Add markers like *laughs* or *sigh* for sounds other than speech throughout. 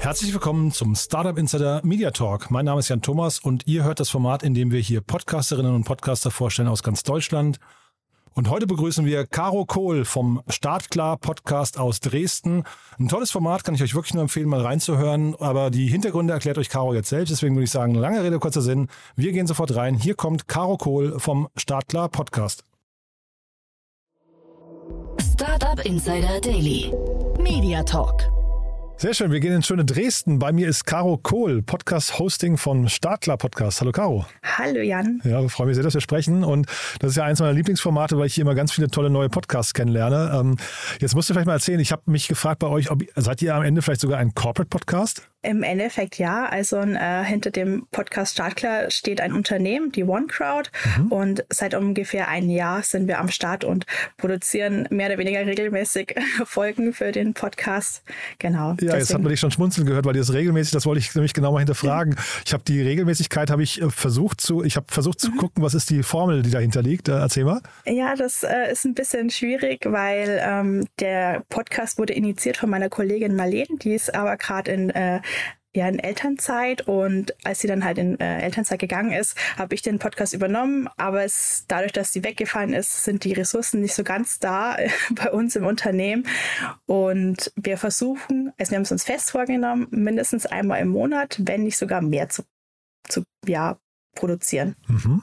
Herzlich willkommen zum Startup Insider Media Talk. Mein Name ist Jan Thomas und ihr hört das Format, in dem wir hier Podcasterinnen und Podcaster vorstellen aus ganz Deutschland. Und heute begrüßen wir Caro Kohl vom Startklar Podcast aus Dresden. Ein tolles Format, kann ich euch wirklich nur empfehlen, mal reinzuhören. Aber die Hintergründe erklärt euch Caro jetzt selbst. Deswegen würde ich sagen, lange Rede, kurzer Sinn. Wir gehen sofort rein. Hier kommt Caro Kohl vom Startklar Podcast. Startup Insider Daily. Media Talk. Sehr schön, wir gehen ins schöne Dresden. Bei mir ist Caro Kohl, Podcast-Hosting von Startklar Podcast. Hallo Caro. Hallo Jan. Ja, ich freue mich sehr, dass wir sprechen. Und das ist ja eins meiner Lieblingsformate, weil ich hier immer ganz viele tolle neue Podcasts kennenlerne. Ähm, jetzt musst du vielleicht mal erzählen, ich habe mich gefragt bei euch, ob, seid ihr am Ende vielleicht sogar ein Corporate-Podcast? Im Endeffekt ja. Also äh, hinter dem Podcast Startklar steht ein Unternehmen, die OneCrowd. Mhm. Und seit ungefähr einem Jahr sind wir am Start und produzieren mehr oder weniger regelmäßig *laughs* Folgen für den Podcast. Genau. Ja, deswegen. jetzt hat man dich schon schmunzeln gehört, weil das regelmäßig, das wollte ich nämlich genau mal hinterfragen. Mhm. Ich habe die Regelmäßigkeit, habe ich äh, versucht zu, ich habe versucht zu mhm. gucken, was ist die Formel, die dahinter liegt. Äh, erzähl mal. Ja, das äh, ist ein bisschen schwierig, weil ähm, der Podcast wurde initiiert von meiner Kollegin Marlene, die ist aber gerade in äh, ja in Elternzeit und als sie dann halt in äh, Elternzeit gegangen ist, habe ich den Podcast übernommen, aber es dadurch, dass sie weggefallen ist, sind die Ressourcen nicht so ganz da *laughs* bei uns im Unternehmen und wir versuchen, also wir haben es uns fest vorgenommen, mindestens einmal im Monat, wenn nicht sogar mehr zu, zu ja, produzieren. Mhm.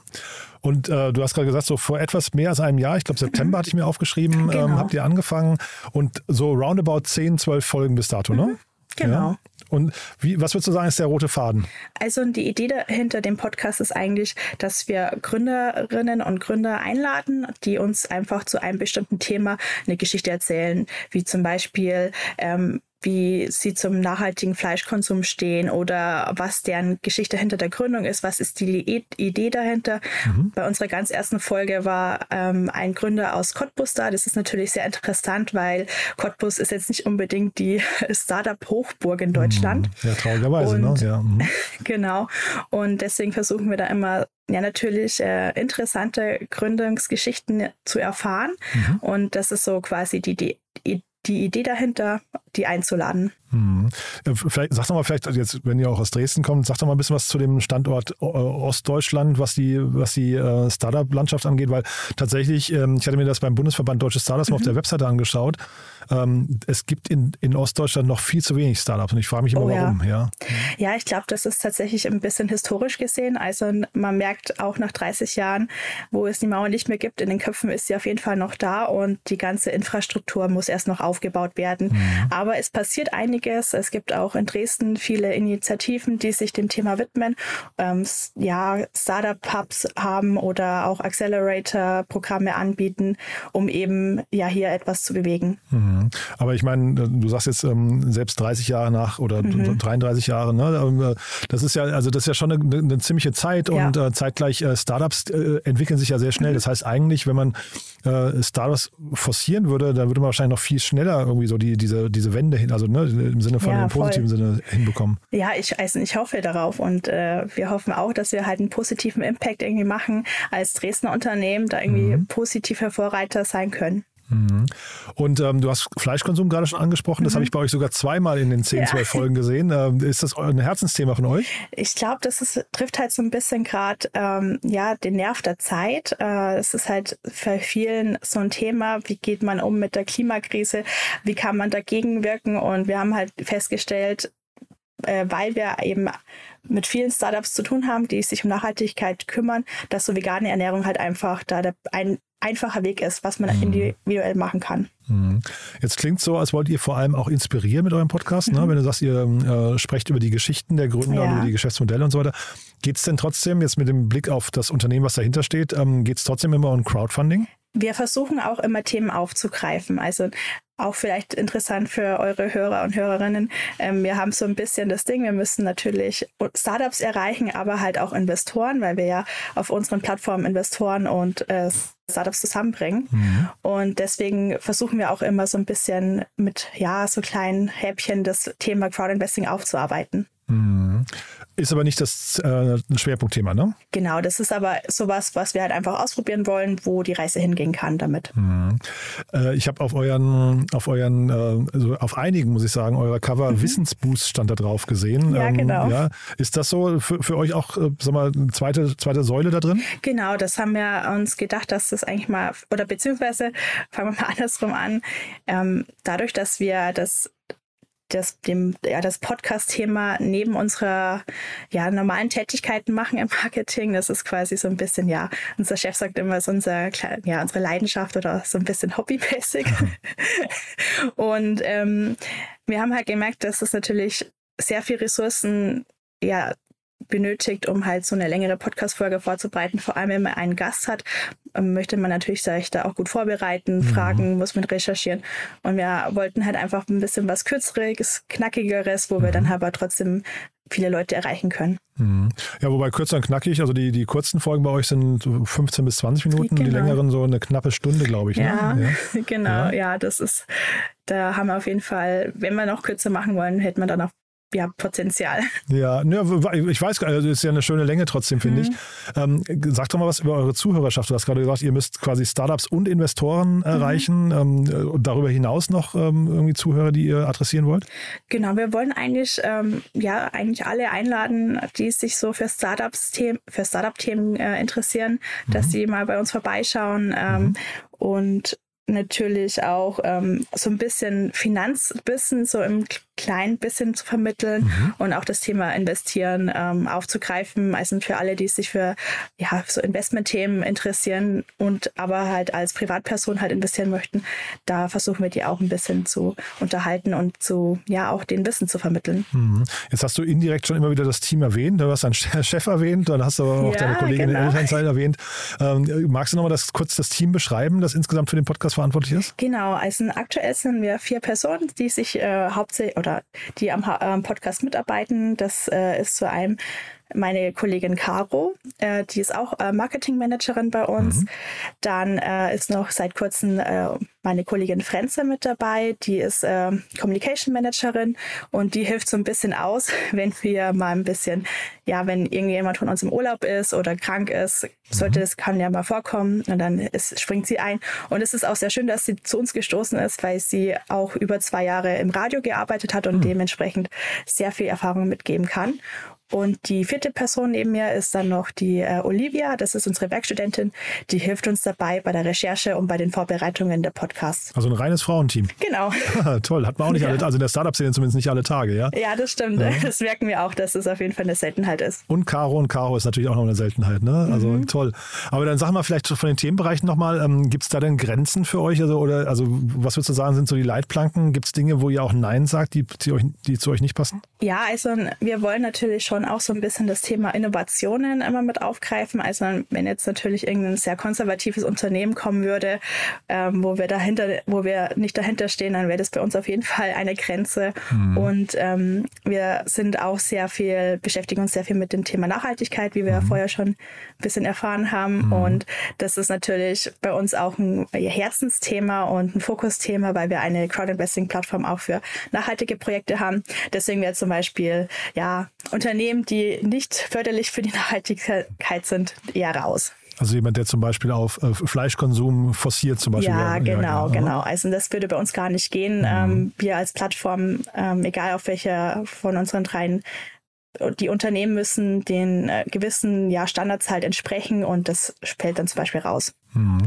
Und äh, du hast gerade gesagt, so vor etwas mehr als einem Jahr, ich glaube September mhm. hatte ich mir aufgeschrieben, ähm, genau. ähm, habt ihr angefangen und so roundabout 10, 12 Folgen bis dato, ne? mhm. ne? Genau. Ja. Und wie, was würdest du sagen, ist der rote Faden? Also die Idee hinter dem Podcast ist eigentlich, dass wir Gründerinnen und Gründer einladen, die uns einfach zu einem bestimmten Thema eine Geschichte erzählen, wie zum Beispiel ähm, wie sie zum nachhaltigen Fleischkonsum stehen oder was deren Geschichte hinter der Gründung ist, was ist die Idee dahinter. Mhm. Bei unserer ganz ersten Folge war ähm, ein Gründer aus Cottbus da. Das ist natürlich sehr interessant, weil Cottbus ist jetzt nicht unbedingt die *laughs* Startup-Hochburg in Deutschland. Mhm. Ja, traurigerweise, ne? Und, ne? Ja. Mhm. *laughs* genau. Und deswegen versuchen wir da immer ja natürlich äh, interessante Gründungsgeschichten zu erfahren. Mhm. Und das ist so quasi die, die, die Idee dahinter, die einzuladen. Hm. Vielleicht, sag doch mal, vielleicht jetzt, wenn ihr auch aus Dresden kommt, sag doch mal ein bisschen was zu dem Standort äh, Ostdeutschland, was die, was die äh, Startup-Landschaft angeht, weil tatsächlich, ähm, ich hatte mir das beim Bundesverband Deutsche Startups mhm. mal auf mhm. der Webseite angeschaut. Ähm, es gibt in, in Ostdeutschland noch viel zu wenig Startups und ich frage mich immer, oh, warum. Ja, ja. ja ich glaube, das ist tatsächlich ein bisschen historisch gesehen. Also man merkt auch nach 30 Jahren, wo es die Mauer nicht mehr gibt, in den Köpfen ist sie auf jeden Fall noch da und die ganze Infrastruktur muss erst noch aufgebaut werden. Mhm. Aber es passiert einiges. Es gibt auch in Dresden viele Initiativen, die sich dem Thema widmen. Ähm, ja, Startup-Hubs haben oder auch Accelerator-Programme anbieten, um eben ja hier etwas zu bewegen. Mhm. Aber ich meine, du sagst jetzt ähm, selbst 30 Jahre nach oder mhm. 33 Jahre, ne? Ähm, das ist ja, also das ist ja schon eine, eine ziemliche Zeit ja. und äh, zeitgleich äh, Startups äh, entwickeln sich ja sehr schnell. Mhm. Das heißt eigentlich, wenn man äh, Startups forcieren würde, dann würde man wahrscheinlich noch viel schneller irgendwie so die, diese, diese Wende hin, also ne, im Sinne von ja, im positiven voll. Sinne hinbekommen. Ja, ich, also ich hoffe darauf und äh, wir hoffen auch, dass wir halt einen positiven Impact irgendwie machen als Dresdner Unternehmen, da irgendwie mhm. positive Vorreiter sein können. Mhm. Und ähm, du hast Fleischkonsum gerade schon angesprochen. Das mhm. habe ich bei euch sogar zweimal in den 10, ja. 12 Folgen gesehen. Ähm, ist das ein Herzensthema von euch? Ich glaube, das ist, trifft halt so ein bisschen gerade ähm, ja, den Nerv der Zeit. Äh, es ist halt für vielen so ein Thema, wie geht man um mit der Klimakrise, wie kann man dagegen wirken. Und wir haben halt festgestellt, äh, weil wir eben mit vielen Startups zu tun haben, die sich um Nachhaltigkeit kümmern, dass so vegane Ernährung halt einfach da der, ein einfacher Weg ist, was man mhm. individuell machen kann. Mhm. Jetzt klingt so, als wollt ihr vor allem auch inspirieren mit eurem Podcast. Ne? Wenn du sagst, ihr äh, sprecht über die Geschichten der Gründer Ja. und über die Geschäftsmodelle und so weiter. Geht es denn trotzdem, jetzt mit dem Blick auf das Unternehmen, was dahinter steht, ähm, geht es trotzdem immer um Crowdfunding? Wir versuchen auch immer Themen aufzugreifen. Also auch vielleicht interessant für eure Hörer und Hörerinnen. Ähm, wir haben so ein bisschen das Ding, wir müssen natürlich Startups erreichen, aber halt auch Investoren, weil wir ja auf unseren Plattformen Investoren und äh, Startups zusammenbringen. Und deswegen versuchen wir auch immer so ein bisschen mit, ja, so kleinen Häppchen das Thema Crowdinvesting aufzuarbeiten. Ist aber nicht das äh, ein Schwerpunktthema, ne? Genau, das ist aber sowas, was wir halt einfach ausprobieren wollen, wo die Reise hingehen kann damit. Äh, ich habe auf euren, auf euren, äh, also auf einigen, muss ich sagen, eurer Cover Wissensboost stand da drauf gesehen. Mhm. Ähm, Ja, genau. Ja. Ist das so für, für euch auch, äh, sag mal, eine zweite, zweite Säule da drin? Genau, das haben wir uns gedacht, dass das eigentlich mal, oder beziehungsweise *laughs* fangen wir mal andersrum an, ähm, dadurch, dass wir das das, dem, ja, das Podcast-Thema neben unserer ja, normalen Tätigkeiten machen im Marketing. Das ist quasi so ein bisschen, ja, unser Chef sagt immer, es ist unser, ja, unsere Leidenschaft oder so ein bisschen hobbymäßig. *laughs* Und ähm, wir haben halt gemerkt, dass es natürlich sehr viel Ressourcen ja, benötigt, um halt so eine längere Podcast-Folge vorzubereiten. Vor allem, wenn man einen Gast hat, ähm, möchte man natürlich sich da auch gut vorbereiten, Fragen muss man recherchieren. Und wir wollten halt einfach ein bisschen was Kürzeres, Knackigeres, wo wir dann aber trotzdem viele Leute erreichen können. Mhm. Ja, wobei kurz und knackig, also die, die kurzen Folgen bei euch sind so 15 bis 20 Minuten, die Genau. längeren so eine knappe Stunde, glaube ich. Ja, Ne? *laughs* genau, Ja. ja. das ist, da haben wir auf jeden Fall, wenn wir noch kürzer machen wollen, hätte man dann auch ja, Potenzial. Ja, ne, ich weiß, gar nicht, also ist ja eine schöne Länge trotzdem, finde ich. Ähm, sag doch mal was über eure Zuhörerschaft. Du hast gerade gesagt, ihr müsst quasi Startups und Investoren erreichen. Ähm, und darüber hinaus noch ähm, irgendwie Zuhörer, die ihr adressieren wollt? Genau, wir wollen eigentlich, ähm, ja, eigentlich alle einladen, die sich so für Startups, -Themen, für Startup-Themen äh, interessieren, dass sie mal bei uns vorbeischauen ähm, und natürlich auch ähm, so ein bisschen Finanzwissen so im kleinen bisschen zu vermitteln und auch das Thema Investieren ähm, aufzugreifen. Also für alle, die sich für ja, so Investmentthemen interessieren und aber halt als Privatperson halt investieren möchten, da versuchen wir die auch ein bisschen zu unterhalten und zu, ja, auch den Wissen zu vermitteln. Mhm. Jetzt hast du indirekt schon immer wieder das Team erwähnt. Du hast deinen Chef erwähnt, dann hast du aber auch Ja, deine Kollegin genau. in Elternzeit erwähnt. Ähm, magst du nochmal das, kurz das Team beschreiben, das insgesamt für den Podcast verantwortlich ist? Genau, also aktuell sind wir vier Personen, die sich äh, hauptsächlich oder die am am Podcast mitarbeiten. Das äh, ist zu einem meine Kollegin Caro, äh, die ist auch äh, Marketingmanagerin bei uns. Dann äh, ist noch seit kurzem äh, meine Kollegin Frenze mit dabei, die ist äh, Communication Managerin und die hilft so ein bisschen aus, *laughs* wenn wir mal ein bisschen, ja, wenn irgendjemand von uns im Urlaub ist oder krank ist, sollte das kann ja mal vorkommen und dann ist, springt sie ein. Und es ist auch sehr schön, dass sie zu uns gestoßen ist, weil sie auch über zwei Jahre im Radio gearbeitet hat und dementsprechend sehr viel Erfahrung mitgeben kann. Und die vierte Person neben mir ist dann noch die äh, Olivia. Das ist unsere Werkstudentin. Die hilft uns dabei bei der Recherche und bei den Vorbereitungen der Podcasts. Also ein reines Frauenteam. Genau. *laughs* Toll, hat man auch nicht Ja. alle, also in der Startup-Szene zumindest nicht alle Tage, ja? Ja, das stimmt. Das merken wir auch, dass es auf jeden Fall eine Seltenheit ist. Und Caro und Caro ist natürlich auch noch eine Seltenheit, ne? Also Mhm. toll. Aber dann sag mal vielleicht von den Themenbereichen nochmal, ähm, gibt es da denn Grenzen für euch? Also, oder also was würdest du sagen, sind so die Leitplanken? Gibt es Dinge, wo ihr auch Nein sagt, die, die, euch, die zu euch nicht passen? Ja, also wir wollen natürlich schon auch so ein bisschen das Thema Innovationen immer mit aufgreifen. Also wenn jetzt natürlich irgendein sehr konservatives Unternehmen kommen würde, ähm, wo wir dahinter, wo wir nicht dahinter stehen, dann wäre das bei uns auf jeden Fall eine Grenze. Und ähm, wir sind auch sehr viel, beschäftigen uns sehr viel mit dem Thema Nachhaltigkeit, wie wir ja vorher schon ein bisschen erfahren haben. Und das ist natürlich bei uns auch ein Herzensthema und ein Fokusthema, weil wir eine Crowdinvesting-Plattform auch für nachhaltige Projekte haben. Deswegen wäre zum Beispiel ja Unternehmen, die nicht förderlich für die Nachhaltigkeit sind, eher raus. Also jemand, der zum Beispiel auf äh, Fleischkonsum forciert zum Beispiel. Ja, genau, ja, genau. Also das würde bei uns gar nicht gehen. Ähm, wir als Plattform, ähm, egal auf welcher von unseren dreien, die Unternehmen müssen den äh, gewissen ja, Standards halt entsprechen und das fällt dann zum Beispiel raus. Mhm.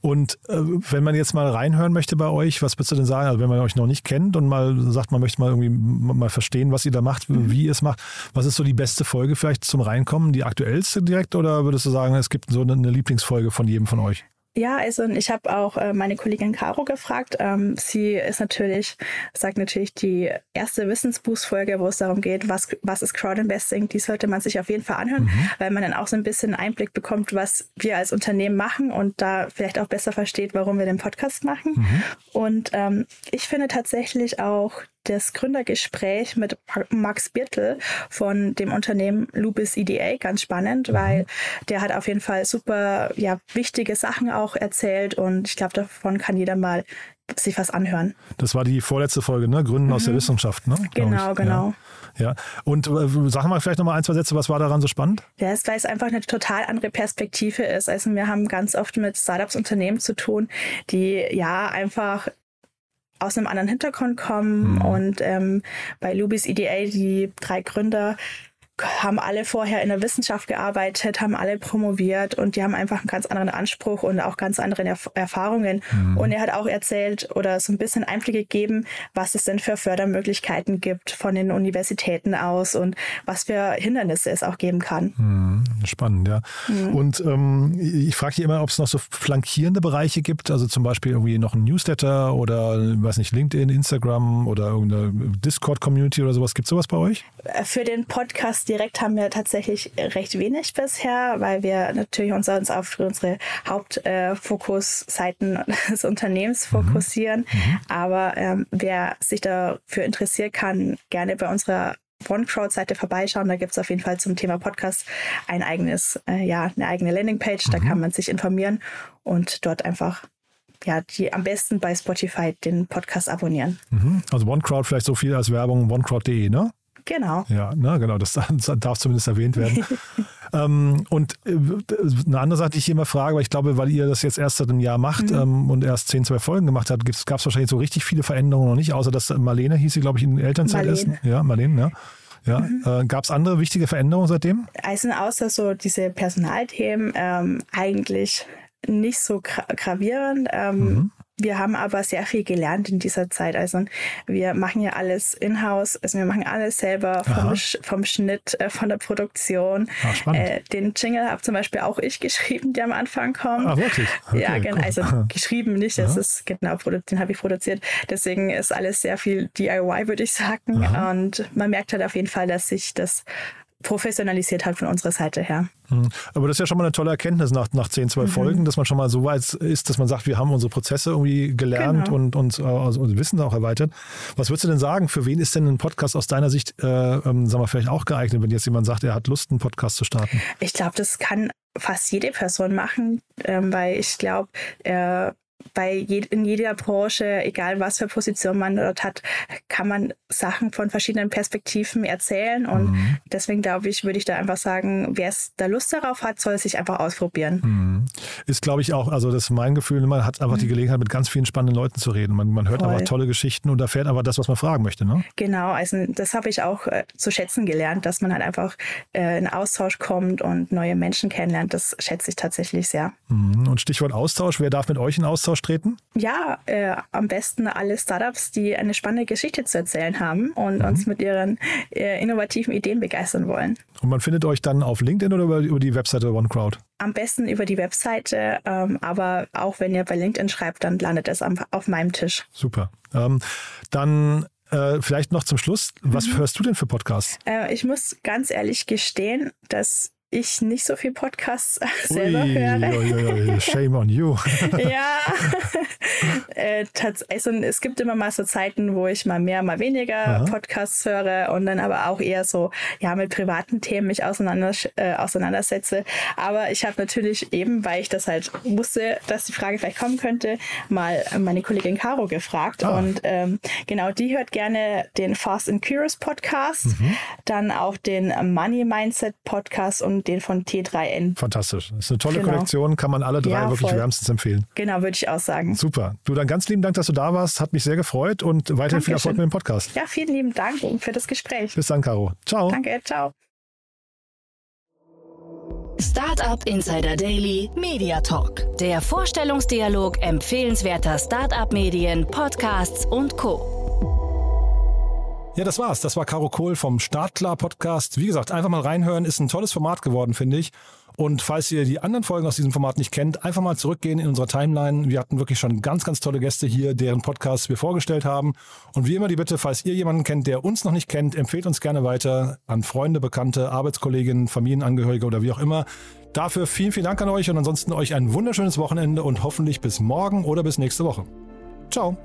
Und äh, wenn man jetzt mal reinhören möchte bei euch, was würdest du denn sagen? Also wenn man euch noch nicht kennt und mal sagt, man möchte mal irgendwie mal verstehen, was ihr da macht, Mhm. wie ihr es macht, was ist so die beste Folge vielleicht zum Reinkommen? Die aktuellste direkt oder würdest du sagen, es gibt so eine, eine Lieblingsfolge von jedem von euch? Ja, also ich habe auch äh, meine Kollegin Caro gefragt. Ähm, sie ist natürlich, sagt natürlich die erste Wissensboost-Folge, wo es darum geht, was, was ist Crowdinvesting. Die sollte man sich auf jeden Fall anhören, mhm. weil man dann auch so ein bisschen Einblick bekommt, was wir als Unternehmen machen und da vielleicht auch besser versteht, warum wir den Podcast machen. Mhm. Und ähm, ich finde tatsächlich auch das Gründergespräch mit Max Birtel von dem Unternehmen Lupus EDA ganz spannend, mhm. weil der hat auf jeden Fall super ja, wichtige Sachen auch erzählt und ich glaube, davon kann jeder mal sich was anhören. Das war die vorletzte Folge, ne? Gründen mhm. aus der mhm. Wissenschaft, ne? Genau, genau. Ja. ja. Und äh, sag mal vielleicht nochmal ein, zwei Sätze, was war daran so spannend? Ja, weil es einfach eine total andere Perspektive ist. Also wir haben ganz oft mit Startups, Unternehmen zu tun, die ja einfach aus einem anderen Hintergrund kommen. Mhm. Und ähm, bei Lubis EDA, die drei Gründer, haben alle vorher in der Wissenschaft gearbeitet, haben alle promoviert und die haben einfach einen ganz anderen Anspruch und auch ganz andere Erf Erfahrungen. Mhm. Und er hat auch erzählt oder so ein bisschen Einblicke gegeben, was es denn für Fördermöglichkeiten gibt von den Universitäten aus und was für Hindernisse es auch geben kann. Mhm. Spannend, ja. Mhm. Und ähm, ich frage dich immer, ob es noch so flankierende Bereiche gibt, also zum Beispiel irgendwie noch ein Newsletter oder, weiß nicht, LinkedIn, Instagram oder irgendeine Discord-Community oder sowas. Gibt es sowas bei euch? Für den Podcast direkt haben wir tatsächlich recht wenig bisher, weil wir natürlich uns, auf unsere Hauptfokusseiten äh, des Unternehmens mhm. fokussieren. Mhm. Aber ähm, wer sich dafür interessiert, kann gerne bei unserer OneCrowd-Seite vorbeischauen. Da gibt es auf jeden Fall zum Thema Podcast ein eigenes, äh, ja, eine eigene Landingpage. Da mhm. kann man sich informieren und dort einfach ja, die am besten bei Spotify den Podcast abonnieren. Mhm. Also OneCrowd vielleicht so viel als Werbung, OneCrowd.de, ne? Genau. Ja, na, genau, das, *laughs* darf zumindest erwähnt werden. *laughs* ähm, und äh, eine andere Sache, die ich immer frage, weil ich glaube, weil ihr das jetzt erst seit einem Jahr macht mhm. ähm, und erst zehn, zwei Folgen gemacht habt, gab es wahrscheinlich so richtig viele Veränderungen noch nicht, außer dass Marlene hieß sie, glaube ich, in Elternzeit ist. Ja, Marlene, ja. Ja, mhm. äh, gab es andere wichtige Veränderungen seitdem? Also außer so diese Personalthemen ähm, eigentlich nicht so gravierend. Ähm, mhm. Wir haben aber sehr viel gelernt in dieser Zeit. Also wir machen ja alles in-house, also wir machen alles selber vom, vom Schnitt, äh, von der Produktion. Ah, äh, den Jingle habe zum Beispiel auch ich geschrieben, der am Anfang kommt. Ah, wirklich? Okay, ja, genau. Cool. Also geschrieben nicht, das ist genau, den habe ich produziert. Deswegen ist alles sehr viel DIY, würde ich sagen. Aha. Und man merkt halt auf jeden Fall, dass sich das professionalisiert hat von unserer Seite her. Mhm. Aber das ist ja schon mal eine tolle Erkenntnis nach, nach 10, 12 mhm. Folgen, dass man schon mal so weit ist, dass man sagt, wir haben unsere Prozesse irgendwie gelernt genau. und uns also unser Wissen auch erweitert. Was würdest du denn sagen, für wen ist denn ein Podcast aus deiner Sicht, äh, ähm, sagen wir, vielleicht auch geeignet, wenn jetzt jemand sagt, er hat Lust, einen Podcast zu starten? Ich glaube, das kann fast jede Person machen, ähm, weil ich glaube, äh, bei je, in jeder Branche, egal was für Position man dort hat, kann man Sachen von verschiedenen Perspektiven erzählen. Und mhm. deswegen glaube ich, würde ich da einfach sagen, wer es da Lust darauf hat, soll es sich einfach ausprobieren. Mhm. Ist, glaube ich, auch, also das ist mein Gefühl, man hat einfach mhm. die Gelegenheit, mit ganz vielen spannenden Leuten zu reden. Man, man hört Voll. einfach tolle Geschichten und erfährt aber das, was man fragen möchte. Ne? Genau, also das habe ich auch äh, zu schätzen gelernt, dass man halt einfach äh, in Austausch kommt und neue Menschen kennenlernt. Das schätze ich tatsächlich sehr. Mhm. Und Stichwort Austausch, wer darf mit euch in Austausch treten? Ja, äh, am besten alle Startups, die eine spannende Geschichte zu erzählen haben und mhm. uns mit ihren äh, innovativen Ideen begeistern wollen. Und man findet euch dann auf LinkedIn oder über, über die Webseite OneCrowd? Am besten über die Webseite, ähm, aber auch wenn ihr bei LinkedIn schreibt, dann landet es am, auf meinem Tisch. Super. Ähm, dann äh, vielleicht noch zum Schluss, was mhm. hörst du denn für Podcasts? Äh, ich muss ganz ehrlich gestehen, dass ich nicht so viel Podcasts *laughs* selber ui, höre. Ui, ui, shame on you. *laughs* ja, *laughs* äh, also es gibt immer mal so Zeiten, wo ich mal mehr, mal weniger Aha. Podcasts höre und dann aber auch eher so, ja, mit privaten Themen mich auseinander, äh, auseinandersetze. Aber ich habe natürlich eben, weil ich das halt wusste, dass die Frage vielleicht kommen könnte, mal meine Kollegin Caro gefragt. Ah. Und ähm, genau, die hört gerne den Fast and Curious Podcast, mhm. dann auch den Money Mindset Podcast und den von T3N. Fantastisch. Das ist eine tolle genau. Kollektion, kann man alle drei ja, wirklich voll. wärmstens empfehlen. Genau, würde ich auch sagen. Super. Du, dann ganz lieben Dank, dass du da warst. Hat mich sehr gefreut und weiterhin Dankeschön. viel Erfolg mit dem Podcast. Ja, vielen lieben Dank für das Gespräch. Bis dann, Caro. Ciao. Danke, ciao. Startup Insider Daily Media Talk. Der Vorstellungsdialog empfehlenswerter Startup-Medien, Podcasts und Co. Ja, das war's. Das war Caro Kohl vom Startklar Podcast. Wie gesagt, einfach mal reinhören. Ist ein tolles Format geworden, finde ich. Und falls ihr die anderen Folgen aus diesem Format nicht kennt, einfach mal zurückgehen in unserer Timeline. Wir hatten wirklich schon ganz, ganz tolle Gäste hier, deren Podcasts wir vorgestellt haben. Und wie immer die Bitte, falls ihr jemanden kennt, der uns noch nicht kennt, empfehlt uns gerne weiter an Freunde, Bekannte, Arbeitskolleginnen, Familienangehörige oder wie auch immer. Dafür vielen, vielen Dank an euch und ansonsten euch ein wunderschönes Wochenende und hoffentlich bis morgen oder bis nächste Woche. Ciao.